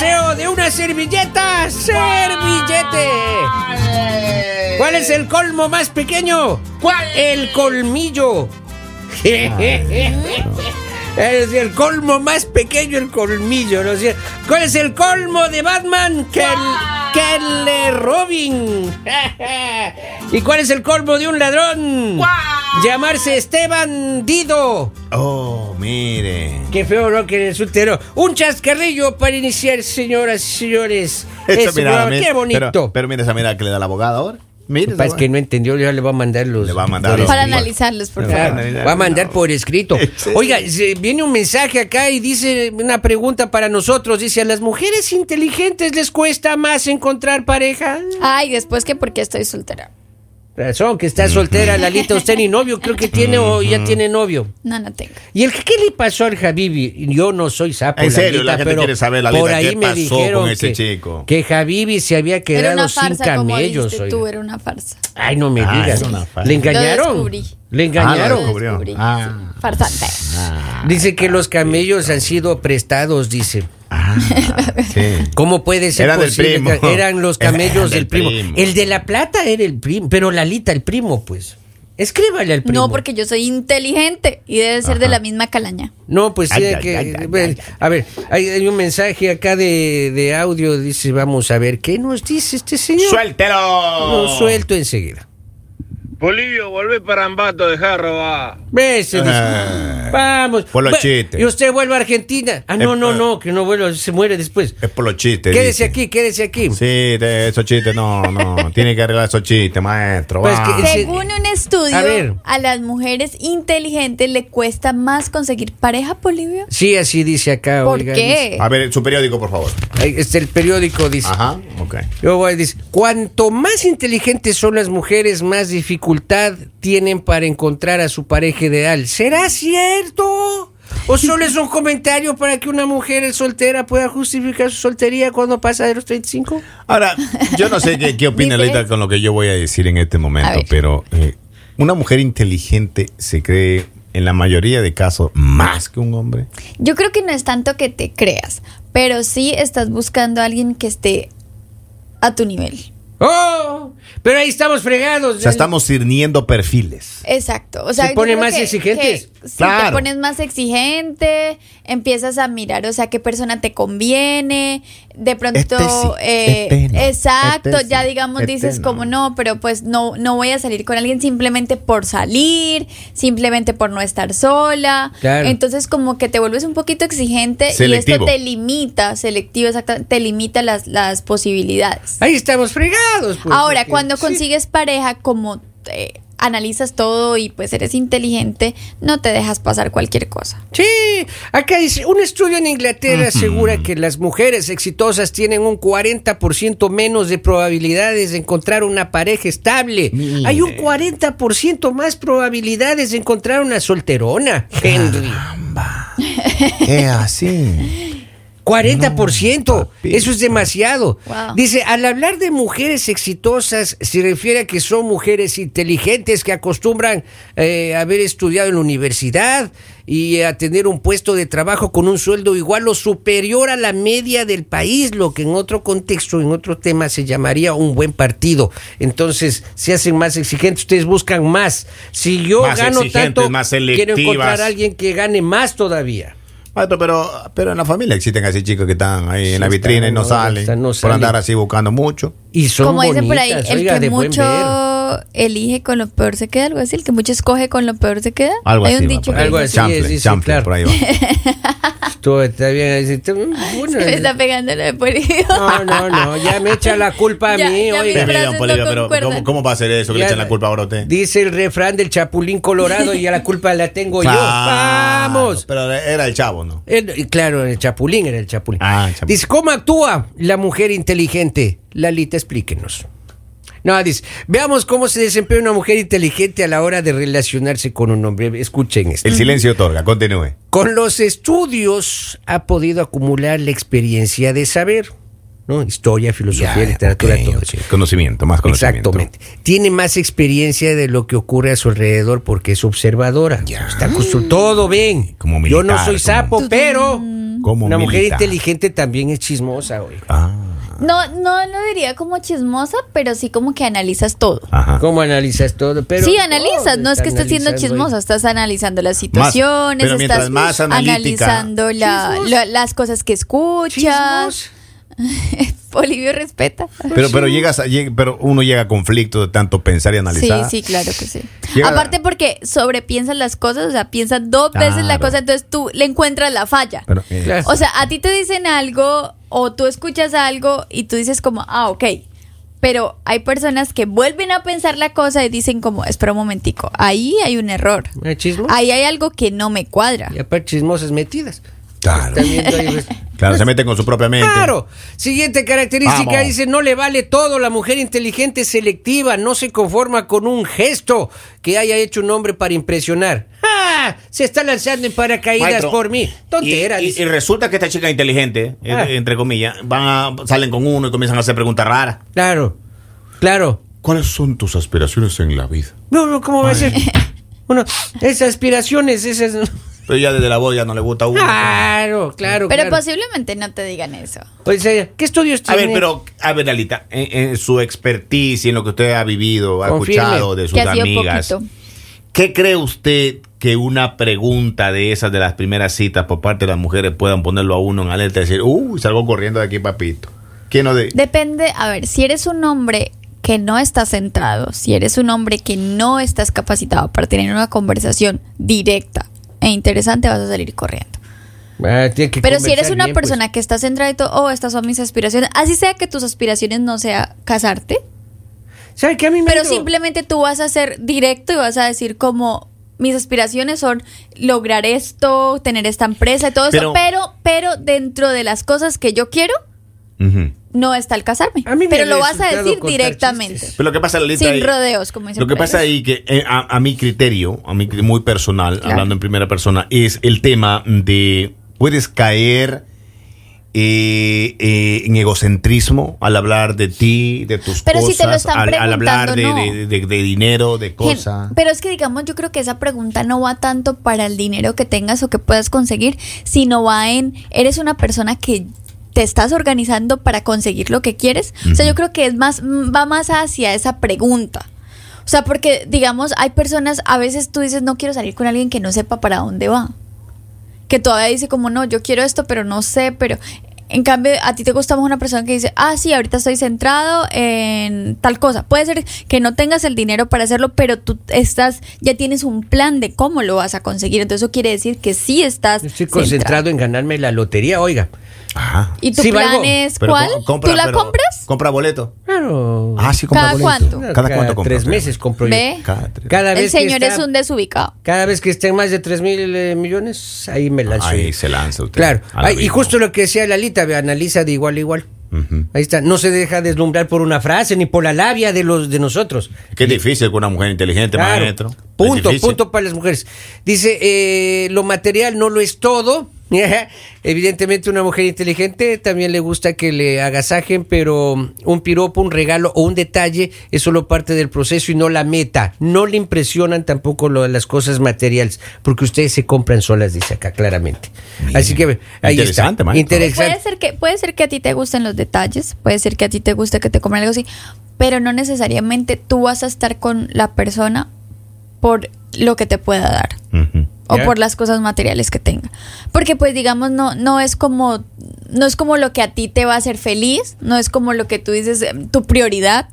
deseo de una servilleta? ¡Servillete! ¿Cuál es el colmo más pequeño? ¿Cuál? El colmillo. Es el colmo más pequeño, el colmillo, ¿no es cierto? ¿Cuál es el colmo de Batman? Que el, Robin. ¿Y cuál es el colmo de un ladrón? ¡Guau! Llamarse Esteban Dido. Oh, mire. Qué feo, ¿no? Que es soltero. Un chascarrillo para iniciar, señoras y señores. Mirada, programa. mire, Qué bonito. Pero, pero mira esa mirada que le da el abogado ahora. Mire. Es que no entendió, ya le va a mandar los. Le va a mandar los- Para analizarlos, por favor. Analizar, va a mandar no. por escrito. Oiga, viene un mensaje acá y dice una pregunta para nosotros. Dice, ¿a las mujeres inteligentes les cuesta más encontrar pareja? Ay, después que porque estoy soltera. Razón, que está soltera, Lalita. Usted ni novio, creo que tiene o ya tiene novio. No, no tengo. ¿Y el qué le pasó al Habibi? Yo no soy sapo, En serio, Lalita, la gente pero quiere saber, Lalita, por ahí ¿qué me pasó dijeron con ese que, chico? que Habibi se había Era quedado una sin farsa, como camellos. dijiste oiga. tú, era una farsa. Ay, no me Ah, digas. era una farsa. ¿Le engañaron? Lo descubrí. ¿Le Ah, engañaron? lo descubrió. Descubrí, Ah. sí. Farsante. Dice que los camellos han sido prestados, dice. Ah, sí. ¿Cómo puede ser Eran del posible? primo. que Eran los camellos del del primo. primo. El de la plata era el primo, pero Lalita, el primo, pues. Escríbale al primo. No, porque yo soy inteligente y debe ser de la misma calaña. No, pues sí, Ay, que. ay, ay, bueno, ay, ay. A ver, hay, hay un mensaje acá de, de audio. Dice, vamos a ver, ¿qué nos dice este señor? ¡Suéltelo! Lo suelto enseguida. Bolivio, volvé para Ambato, dejar robar. Ves, Ah. Vamos. Por los chistes. Y usted vuelve a Argentina. Ah, no, Eh, no, eh. no, que no vuelva, se muere después. Es por los chistes. Quédese dice. aquí, quédese aquí. Sí, de esos chistes no, no. Tiene que arreglar esos chistes, maestro. Pues va. que- Según estudio, A ver. a, las mujeres inteligentes le cuesta más conseguir pareja, Bolivia. Sí, así dice acá. ¿Por oiga, qué? A ver, su periódico, por favor. dice. Está el periódico, dice. Ajá, ok. Yo voy a decir, cuanto más inteligentes son las mujeres, más dificultad tienen para encontrar a su pareja ideal. ¿Será cierto? ¿O solo es un comentario para que una mujer soltera pueda justificar su soltería cuando pasa de los 35? Ahora, yo no sé qué, qué opina Dice Leita con lo que yo voy a decir en este momento, pero eh, una mujer inteligente se cree en la mayoría de casos más que un hombre. Yo creo que no es tanto que te creas, pero sí estás buscando a alguien que esté a tu nivel. ¡Oh! Pero ahí estamos fregados. O sea, estamos sirniendo perfiles. Exacto. O sea, Se ponen más que- exigentes. que Claro. te pones más exigente, empiezas a mirar, o sea, qué persona te conviene. De pronto, Este sí, eh, este no, exacto, este ya digamos, dices no. como no, pero pues no, no voy a salir con alguien simplemente por salir, simplemente por no estar sola. Claro. Entonces, como que te vuelves un poquito exigente y esto te limita, selectivo, exactamente, te limita las, las posibilidades. Ahí estamos fregados. pues, Ahora, porque- cuando sí. consigues pareja, como eh, analizas todo y pues eres inteligente, no te dejas pasar cualquier cosa. Sí, acá dice, un estudio en Inglaterra asegura que las mujeres exitosas tienen un 40% menos de probabilidades de encontrar una pareja estable. Hay un 40% más probabilidades de encontrar una solterona, Henry. Es así. 40%. papi. Eso es demasiado. Wow. Dice, al hablar de mujeres exitosas, se refiere a que son mujeres inteligentes que acostumbran eh, haber estudiado en la universidad y a tener un puesto de trabajo con un sueldo igual o superior a la media del país, lo que en otro contexto, en otro tema, se llamaría un buen partido. Entonces, se hacen más exigentes, ustedes buscan más. Si yo Más gano tanto, más quiero encontrar a alguien que gane más todavía. Maestro, pero, pero en la familia existen así chicos que están ahí Sí, en la vitrina y no salen. están, no por salen. andar así buscando mucho. Y son Como dicen por ahí, bonitas, el oiga, que ver. Mucho elige con lo peor se queda, algo así, el que mucho escoge con lo peor se queda. Algo Hay así. un dicho que. Algo así. es, sí, sí, Chanfle, claro. por ahí va. Todo está bien. dice, "Mm, bueno, Se me está pegando lo de no, no, no, ya me echa la culpa a Ya, mí, ya oiga. no pero. ¿cómo, ¿cómo va a ser eso? Que le Ya- echan la culpa ahora a usted. Dice el refrán del chapulín colorado y a la culpa la tengo yo. ¡Vamos! Pero era el chavo, ¿no? El- claro, el chapulín era el chapulín. Ah, el chapulín. Dice, ¿cómo actúa la mujer inteligente? Lalita, explíquenos. No, dice, veamos cómo se desempeña una mujer inteligente a la hora de relacionarse con un hombre. Escuchen esto. El silencio otorga, continúe. Con los estudios ha podido acumular la experiencia de saber, ¿no? Historia, filosofía, literatura, todo eso. Conocimiento, más conocimiento. Exactamente. Tiene más experiencia de lo que ocurre a su alrededor porque es observadora. Ya. Está acostum- todo bien. Como Yo no militar, soy como- sapo, pero Como Una mujer militar. inteligente también es chismosa, oiga. Ah, No, no lo diría como chismosa, pero sí como que analizas todo. ajá. ¿Cómo analizas todo? Pero sí, analizas, todo no es que estés siendo chismosa, estás analizando las situaciones, pero mientras estás más analítica- analizando la- las cosas que escuchas. Bolivio respeta. Pero, pero llegas a, pero uno llega a conflicto de tanto pensar y Sí, analizar. sí, claro que sí. Llega- Aparte porque sobrepiensas las cosas, o sea, piensas dos veces la cosa, entonces tú le encuentras la falla. Pero, eh. O sea, a ti te dicen algo o tú escuchas algo y tú dices como, ah, ok. Pero hay personas que vuelven a pensar la cosa y dicen como, espera un momentico, ahí hay un error. ¿Eh, chismos? Ahí hay algo que no me cuadra. Y aparte chismosas metidas. Claro. Ahí. Claro, se meten con su propia mente. Claro. Siguiente característica Vamos. dice, no le vale todo. La mujer inteligente es selectiva, no se conforma con un gesto que haya hecho un hombre para impresionar. ¡Ah! Se está lanzando en paracaídas Maestro, por mí. Tontera. Y, y- y resulta que esta chica inteligente, eh, Ah. entre comillas, van a- salen con uno y comienzan a hacer preguntas raras. Claro, claro. ¿Cuáles son tus aspiraciones en la vida? No, no, ¿cómo va a ser? Bueno, esas aspiraciones, esas... Pero ya desde la voz ya no le gusta a uno. Claro, claro, Pero claro. posiblemente no te digan eso. Pues, eh, ¿qué estudios A tiene? ver, pero, a ver, Alita, en, en su expertise, en lo que usted ha vivido, ha Confirme. escuchado de sus Que ha sido amigas, poquito. ¿Qué cree usted que una pregunta de esas de las primeras citas por parte de las mujeres puedan ponerlo a uno en alerta y decir, uy, salgo corriendo de aquí, papito? ¿Quién no de...? Depende, a ver, si eres un hombre que no está centrado, si eres un hombre que no estás capacitado para tener una conversación directa e interesante, vas a salir corriendo. Ah, Pero si eres una bien, pues. persona que está centrada y todo, oh, estas son mis aspiraciones, así sea que tus aspiraciones no sea casarte, ¿Sabe qué a mí me pero simplemente tú vas a ser directo y vas a decir como mis aspiraciones son lograr esto, tener esta empresa y todo Pero- eso, pero pero dentro de las cosas que yo quiero no está el casarme. A mí me pero lo vas a decir directamente. chistes. Pero lo que pasa, Alita, Sin ahí- rodeos, como dicen Lo que pasa ahí. que eh, a, a mi criterio, a mi muy personal, Claro. hablando en primera persona, es el tema de puedes caer eh, eh, en egocentrismo al hablar de ti, de tus Pero si cosas, te lo están al, al hablar de, de- de- de dinero, de cosas. Pero es que digamos, yo creo que esa pregunta no va tanto para el dinero que tengas o que puedas conseguir, sino va en, eres una persona que te estás organizando para conseguir lo que quieres. O sea, yo creo que es más, va más hacia esa pregunta. O sea, porque digamos, hay personas, a veces tú dices, no quiero salir con alguien que no sepa para dónde va. Que todavía dice como, no, yo quiero esto, pero no sé, pero... En cambio, a ti te gusta más una persona que dice, ah, sí, ahorita estoy centrado en tal cosa. Puede ser que no tengas el dinero para hacerlo, pero tú estás, ya tienes un plan de cómo lo vas a conseguir. Entonces eso quiere decir que sí estás Estoy concentrado en ganarme la lotería, oiga. Ajá. ¿Y tu Sí, plan valgo. es Pero cuál? co- compra- ¿Tú la pero compras? ¿Compra boleto? Claro. Ah, sí, compra ¿Cada boleto. cuánto? ¿Cada cuánto compra? tres meses compro yo. Ve. Cada tres. Cada El vez que señor está- es un desubicado. Cada vez que estén más de 3 mil eh, millones, ahí me lanzo. Ahí se lanza usted. Claro. al Ay, y abismo. justo lo que decía Lalita, ve, analiza de igual a igual. Ujú. Ahí está. No se deja deslumbrar por una frase ni por la labia de los de nosotros. Qué difícil con una mujer inteligente, Claro. maestro. Es Punto, difícil. punto para las mujeres. Dice, eh, lo material no lo es todo. Evidentemente una mujer inteligente también le gusta que le agasajen, pero un piropo, un regalo o un detalle es solo parte del proceso y no la meta. No le impresionan tampoco lo, las cosas materiales, porque ustedes se compran solas, dice acá claramente. Así que ahí Interesante, está. Interesante. Puede ser, que, puede ser que a ti te gusten los detalles, puede ser que a ti te guste que te coman algo así, pero no necesariamente tú vas a estar con la persona por lo que te pueda dar Ujú. O por las cosas materiales que tenga. Porque pues digamos no no es como no es como lo que a ti te va a hacer feliz, no es como lo que tú dices eh, tu prioridad,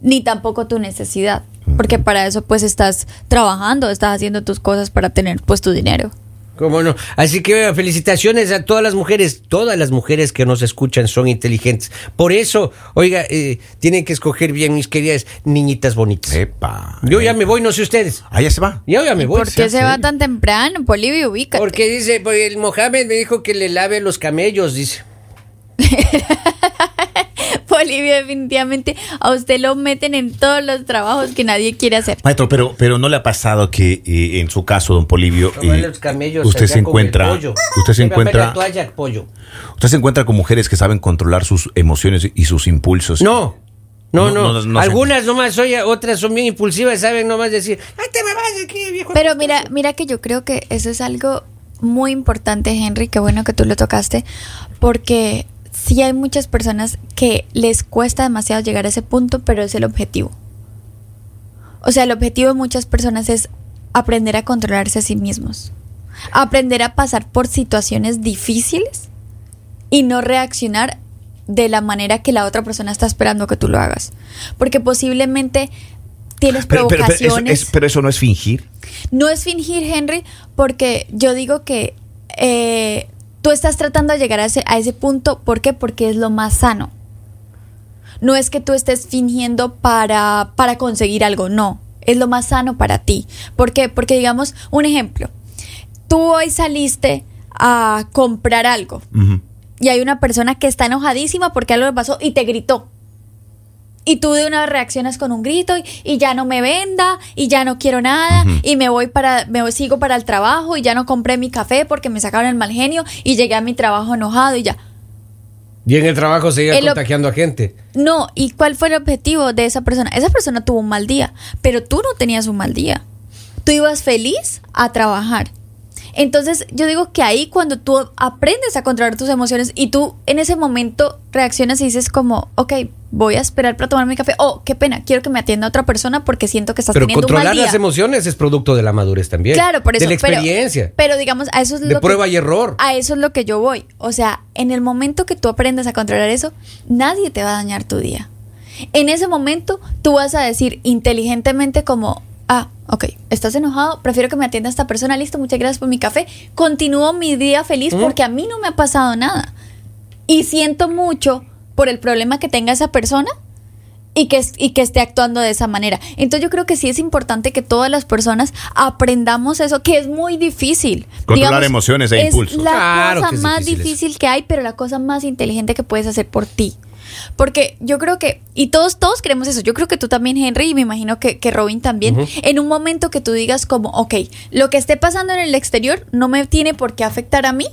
ni tampoco tu necesidad, porque para eso pues estás trabajando, estás haciendo tus cosas para tener pues tu dinero. ¿Cómo no? Así que eh, felicitaciones a todas las mujeres. Todas las mujeres que nos escuchan son inteligentes. Por eso, oiga, eh, tienen que escoger bien, mis queridas niñitas bonitas. Epa. Yo ya me voy, no sé ustedes. Ah, ya se va. Yo ya me voy. ¿Por qué se va serio? tan temprano, Bolivia? Ubícate. Porque dice, pues, el Mohamed me dijo que le lave los camellos, dice. Bolivia definitivamente a usted lo meten en todos los trabajos que nadie quiere hacer. Maestro, pero, pero no le ha pasado que eh, en su caso, don Polivio, eh, camellos usted se encuentra, usted se encuentra, toalla, pollo. usted se encuentra con mujeres que saben controlar sus emociones y sus impulsos. No. No, No, no, no. Algunas nomás, oye, otras son bien impulsivas, saben nomás decir, ¡ay, te me vas aquí, viejo! Pero mira, mira que yo creo que eso es algo muy importante, Henry, qué bueno que tú lo tocaste, porque sí hay muchas personas que les cuesta demasiado llegar a ese punto, pero es el objetivo. O sea, el objetivo de muchas personas es aprender a controlarse a sí mismos, aprender a pasar por situaciones difíciles y no reaccionar de la manera que la otra persona está esperando que tú lo hagas. Porque posiblemente tienes Pero, pero- pero eso, provocaciones. es- pero eso no es fingir. No es fingir, Henry, porque yo digo que eh, tú estás tratando de llegar a ese, a ese punto. ¿Por qué? Porque es lo más sano. No es que tú estés fingiendo para, para conseguir algo, no. Es lo más sano para ti. ¿Por qué? Porque, digamos, un ejemplo. Tú hoy saliste a comprar algo y hay una persona que está enojadísima porque algo le pasó y te gritó. Y tú de una vez reaccionas con un grito y, y ya no me venda y ya no quiero nada y me voy para me sigo para el trabajo y ya no compré mi café porque me sacaron el mal genio y llegué a mi trabajo enojado y ya. Y en el trabajo seguía El contagiando a gente. No, ¿y cuál fue el objetivo de esa persona? Esa persona tuvo un mal día, pero tú no tenías un mal día. Tú ibas feliz a trabajar. Entonces, yo digo que ahí cuando tú aprendes a controlar tus emociones y tú en ese momento reaccionas y dices como, ok, voy a esperar para tomar mi café. Oh, qué pena, quiero que me atienda otra persona porque siento que estás Pero teniendo un mal controlar día. las emociones es producto de la madurez también. Claro, por eso. De la experiencia. Pero, digamos, a eso es de lo prueba que, y error. A eso es lo que yo voy. O sea, en el momento que tú aprendas a controlar eso, nadie te va a dañar tu día. En ese momento, tú vas a decir inteligentemente como, ok, estás enojado, prefiero que me atienda esta persona, listo, muchas gracias por mi café. Continúo mi día feliz porque a mí no me ha pasado nada. Y siento mucho por el problema que tenga esa persona y que, es- y que esté actuando de esa manera. Entonces yo creo que sí es importante que todas las personas aprendamos eso, que es muy difícil. Controlar emociones e es impulsos. la Claro cosa que es más difícil difícil que hay, pero la cosa más inteligente que puedes hacer por ti. Porque yo creo que, y todos, todos queremos eso, yo creo que tú también, Henry, y me imagino que, que Robin también, en un momento que tú digas como, ok, lo que esté pasando en el exterior no me tiene por qué afectar a mí,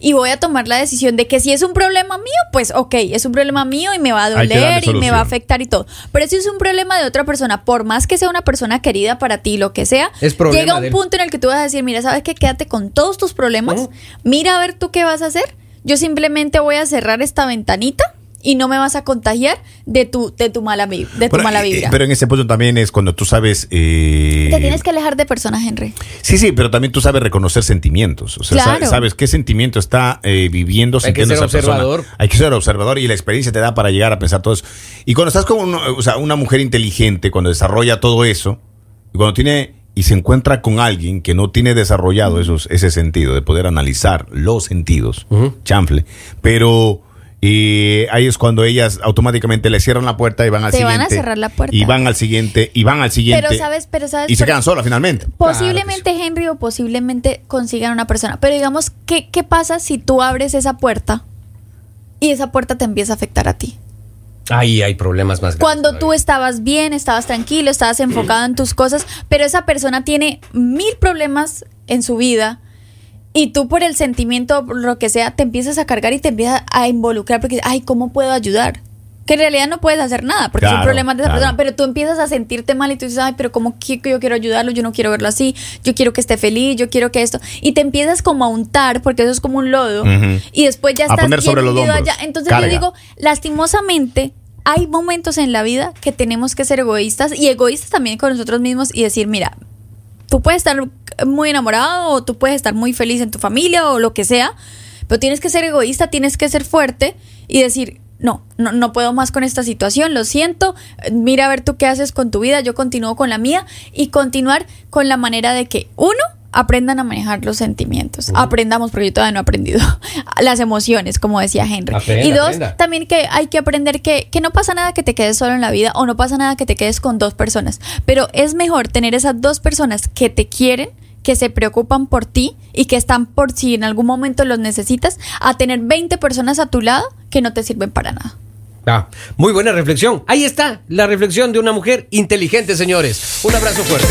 y voy a tomar la decisión de que si es un problema mío, pues ok, es un problema mío y me va a doler y me va a afectar y todo. Pero si es un problema de otra persona, por más que sea una persona querida para ti, lo que sea, Es llega un punto en el que tú vas a decir, mira, ¿sabes qué? Quédate con todos tus problemas, mira a ver tú qué vas a hacer. Yo simplemente voy a cerrar esta ventanita y no me vas a contagiar de tu, de tu mala, vi- de tu Bueno, mala eh, vibra. Pero en ese punto también es cuando tú sabes. eh, Te tienes que alejar de personas, Henry. Sí, sí, pero también tú sabes reconocer sentimientos. O sea, Claro. sabes qué sentimiento está eh, viviendo, Hay que ser esa persona. observador. Hay que ser observador y la experiencia te da para llegar a pensar todo eso. Y cuando estás con uno- o sea, una mujer inteligente, cuando desarrolla todo eso, y cuando tiene y se encuentra con alguien que no tiene desarrollado esos, ese sentido de poder analizar los sentidos, Ujú. chanfle, pero y ahí es cuando ellas automáticamente le cierran la puerta y van al Te van a siguiente. cerrar la puerta. Y van al siguiente, y van al siguiente. Pero sabes, pero sabes. y se quedan solas finalmente. Posiblemente Henry o posiblemente consigan una persona. Pero digamos, ¿qué, ¿qué pasa si tú abres esa puerta y esa puerta te empieza a afectar a ti? Ahí hay problemas más grandes. Cuando tú estabas bien, estabas tranquilo, estabas enfocado en tus cosas, pero esa persona tiene mil problemas en su vida y tú por el sentimiento, por lo que sea, te empiezas a cargar y te empiezas a involucrar porque, ay, ¿cómo puedo ayudar? Que en realidad no puedes hacer nada porque son Claro, problemas de esa claro. persona, pero tú empiezas a sentirte mal y tú dices, ay, pero como que yo quiero ayudarlo, yo no quiero verlo así, yo quiero que esté feliz, yo quiero que esto, y te empiezas como a untar porque eso es como un lodo y después ya A estás poner bien sobre los allá. Entonces Carga. yo digo, lastimosamente, hay momentos en la vida que tenemos que ser egoístas y egoístas también con nosotros mismos y decir, mira, tú puedes estar muy enamorado o tú puedes estar muy feliz en tu familia o lo que sea, pero tienes que ser egoísta, tienes que ser fuerte y decir, no, no, no puedo más con esta situación, lo siento, mira a ver tú qué haces con tu vida, yo continúo con la mía y continuar con la manera de que, uno, aprendan a manejar los sentimientos, aprendamos, porque yo todavía no he aprendido, las emociones, como decía Henry. Aprenda, y dos, aprenda. también que hay que aprender que, que no pasa nada que te quedes solo en la vida o no pasa nada que te quedes con dos personas, pero es mejor tener esas dos personas que te quieren, que se preocupan por ti y que están por si en algún momento los necesitas, a tener 20 personas a tu lado que no te sirven para nada. Ah, muy buena reflexión. Ahí está la reflexión de una mujer inteligente, señores. Un abrazo fuerte.